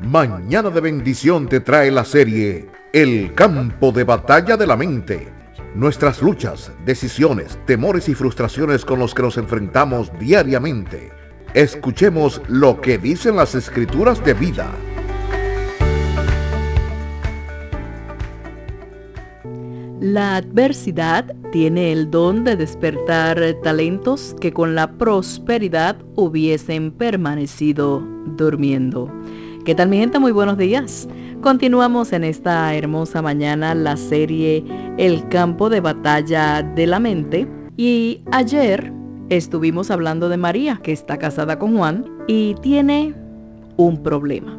Mañana de bendición te trae la serie El campo de batalla de la mente. Nuestras luchas, decisiones, temores y frustraciones con los que nos enfrentamos diariamente. Escuchemos lo que dicen las escrituras de vida. La adversidad tiene el don de despertar talentos que con la prosperidad hubiesen permanecido durmiendo. ¿Qué tal mi gente? Muy buenos días. Continuamos en esta hermosa mañana la serie El campo de batalla de la mente y ayer estuvimos hablando de María que está casada con Juan y tiene un problema.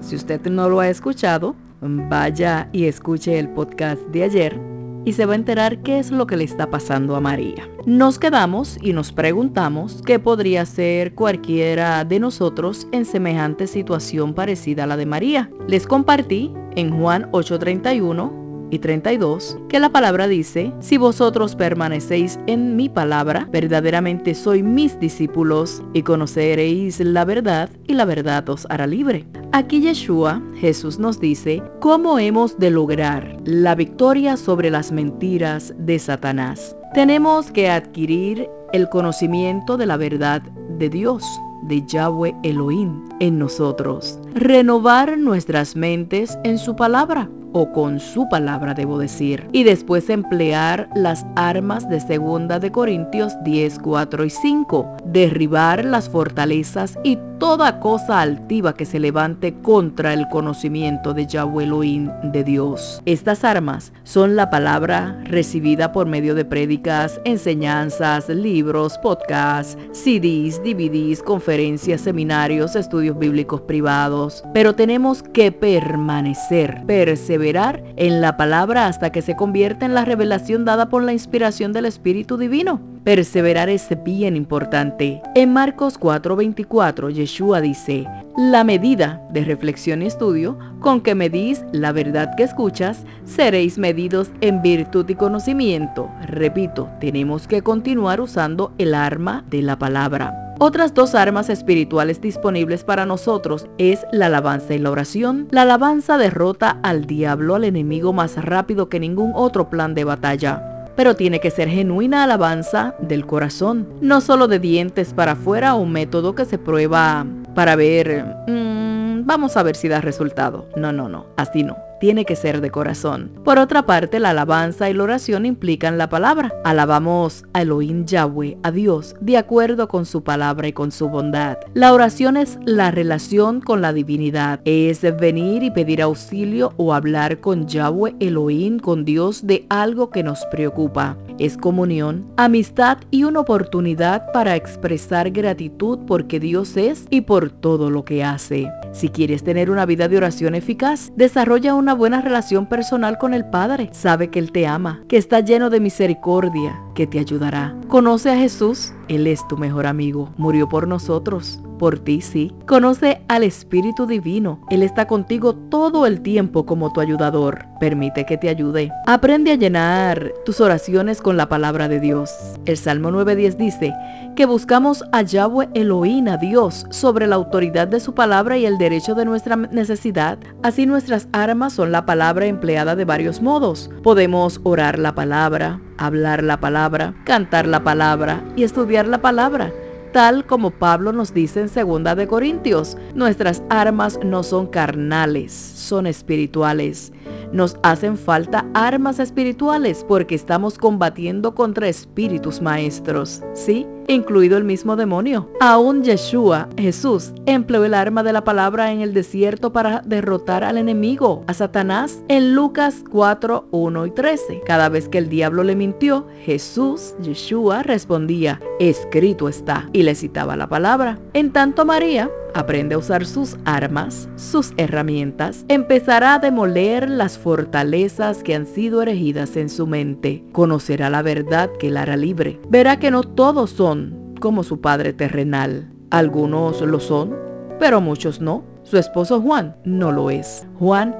Si usted no lo ha escuchado, vaya y escuche el podcast de ayer y se va a enterar qué es lo que le está pasando a María. Nos quedamos y nos preguntamos qué podría ser cualquiera de nosotros en semejante situación parecida a la de María. Les compartí en Juan 8:31 y 32, que la palabra dice, si vosotros permanecéis en mi palabra, verdaderamente soy mis discípulos y conoceréis la verdad y la verdad os hará libre. Aquí Yeshua, Jesús nos dice, cómo hemos de lograr la victoria sobre las mentiras de Satanás. Tenemos que adquirir el conocimiento de la verdad de Dios de Yahweh Elohim en nosotros. Renovar nuestras mentes en su palabra o con su palabra debo decir, y después emplear las armas de segunda de Corintios 10, 4 y 5, derribar las fortalezas y toda cosa altiva que se levante contra el conocimiento de Yahweh Elohim de Dios. Estas armas son la palabra recibida por medio de prédicas, enseñanzas, libros, podcasts, CDs, DVDs, conferencias, seminarios, estudios bíblicos privados, pero tenemos que permanecer, perseverar en la palabra hasta que se convierta en la revelación dada por la inspiración del Espíritu Divino. Perseverar es bien importante. En Marcos 4:24, Yeshua dice, la medida de reflexión y estudio con que medís la verdad que escuchas, seréis medidos en virtud y conocimiento. Repito, tenemos que continuar usando el arma de la palabra. Otras dos armas espirituales disponibles para nosotros es la alabanza y la oración. La alabanza derrota al diablo, al enemigo más rápido que ningún otro plan de batalla. Pero tiene que ser genuina alabanza del corazón, no solo de dientes para afuera, un método que se prueba para ver, mm, vamos a ver si da resultado. No, no, no, así no tiene que ser de corazón. Por otra parte, la alabanza y la oración implican la palabra. Alabamos a Elohim Yahweh, a Dios, de acuerdo con su palabra y con su bondad. La oración es la relación con la divinidad. Es venir y pedir auxilio o hablar con Yahweh Elohim, con Dios, de algo que nos preocupa. Es comunión, amistad y una oportunidad para expresar gratitud porque Dios es y por todo lo que hace. Si quieres tener una vida de oración eficaz, desarrolla una buena relación personal con el Padre. Sabe que Él te ama, que está lleno de misericordia, que te ayudará. Conoce a Jesús, Él es tu mejor amigo. Murió por nosotros por ti, sí. Conoce al Espíritu Divino. Él está contigo todo el tiempo como tu ayudador. Permite que te ayude. Aprende a llenar tus oraciones con la palabra de Dios. El Salmo 9.10 dice que buscamos a Yahweh Elohim, a Dios, sobre la autoridad de su palabra y el derecho de nuestra necesidad. Así nuestras armas son la palabra empleada de varios modos. Podemos orar la palabra, hablar la palabra, cantar la palabra y estudiar la palabra tal como Pablo nos dice en 2 de Corintios, nuestras armas no son carnales, son espirituales. Nos hacen falta armas espirituales porque estamos combatiendo contra espíritus maestros, ¿sí? Incluido el mismo demonio. Aún Yeshua, Jesús, empleó el arma de la palabra en el desierto para derrotar al enemigo, a Satanás, en Lucas 4, 1 y 13. Cada vez que el diablo le mintió, Jesús, Yeshua, respondía, escrito está, y le citaba la palabra. En tanto María, aprende a usar sus armas, sus herramientas, empezará a demoler las fortalezas que han sido erigidas en su mente, conocerá la verdad que la hará libre, verá que no todos son como su padre terrenal, algunos lo son, pero muchos no. Su esposo Juan no lo es. Juan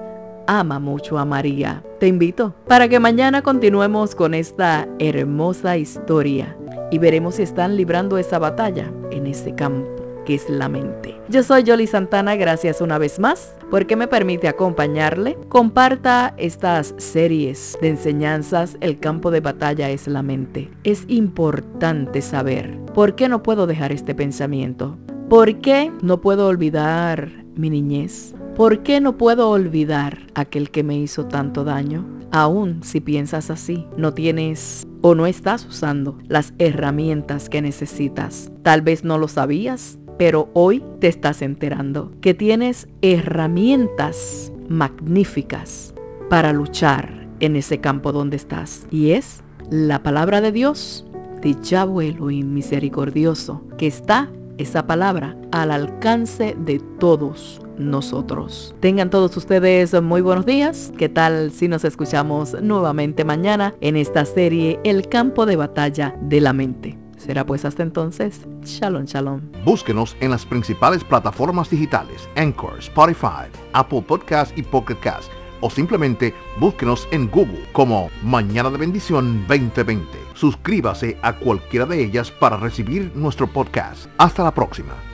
ama mucho a María. Te invito para que mañana continuemos con esta hermosa historia y veremos si están librando esa batalla en ese campo que es la mente. Yo soy Yoli Santana, gracias una vez más porque me permite acompañarle. Comparta estas series de enseñanzas, el campo de batalla es la mente. Es importante saber por qué no puedo dejar este pensamiento. ¿Por qué no puedo olvidar mi niñez? ¿Por qué no puedo olvidar aquel que me hizo tanto daño? Aún si piensas así, no tienes o no estás usando las herramientas que necesitas. Tal vez no lo sabías, pero hoy te estás enterando que tienes herramientas magníficas para luchar en ese campo donde estás. Y es la palabra de Dios, de Yahweh y misericordioso, que está esa palabra al alcance de todos nosotros. Tengan todos ustedes muy buenos días. ¿Qué tal si nos escuchamos nuevamente mañana en esta serie El campo de batalla de la mente? Será pues hasta entonces, shalom, shalom. Búsquenos en las principales plataformas digitales, Anchor, Spotify, Apple Podcast y Pocket Cast, o simplemente búsquenos en Google como Mañana de Bendición 2020. Suscríbase a cualquiera de ellas para recibir nuestro podcast. Hasta la próxima.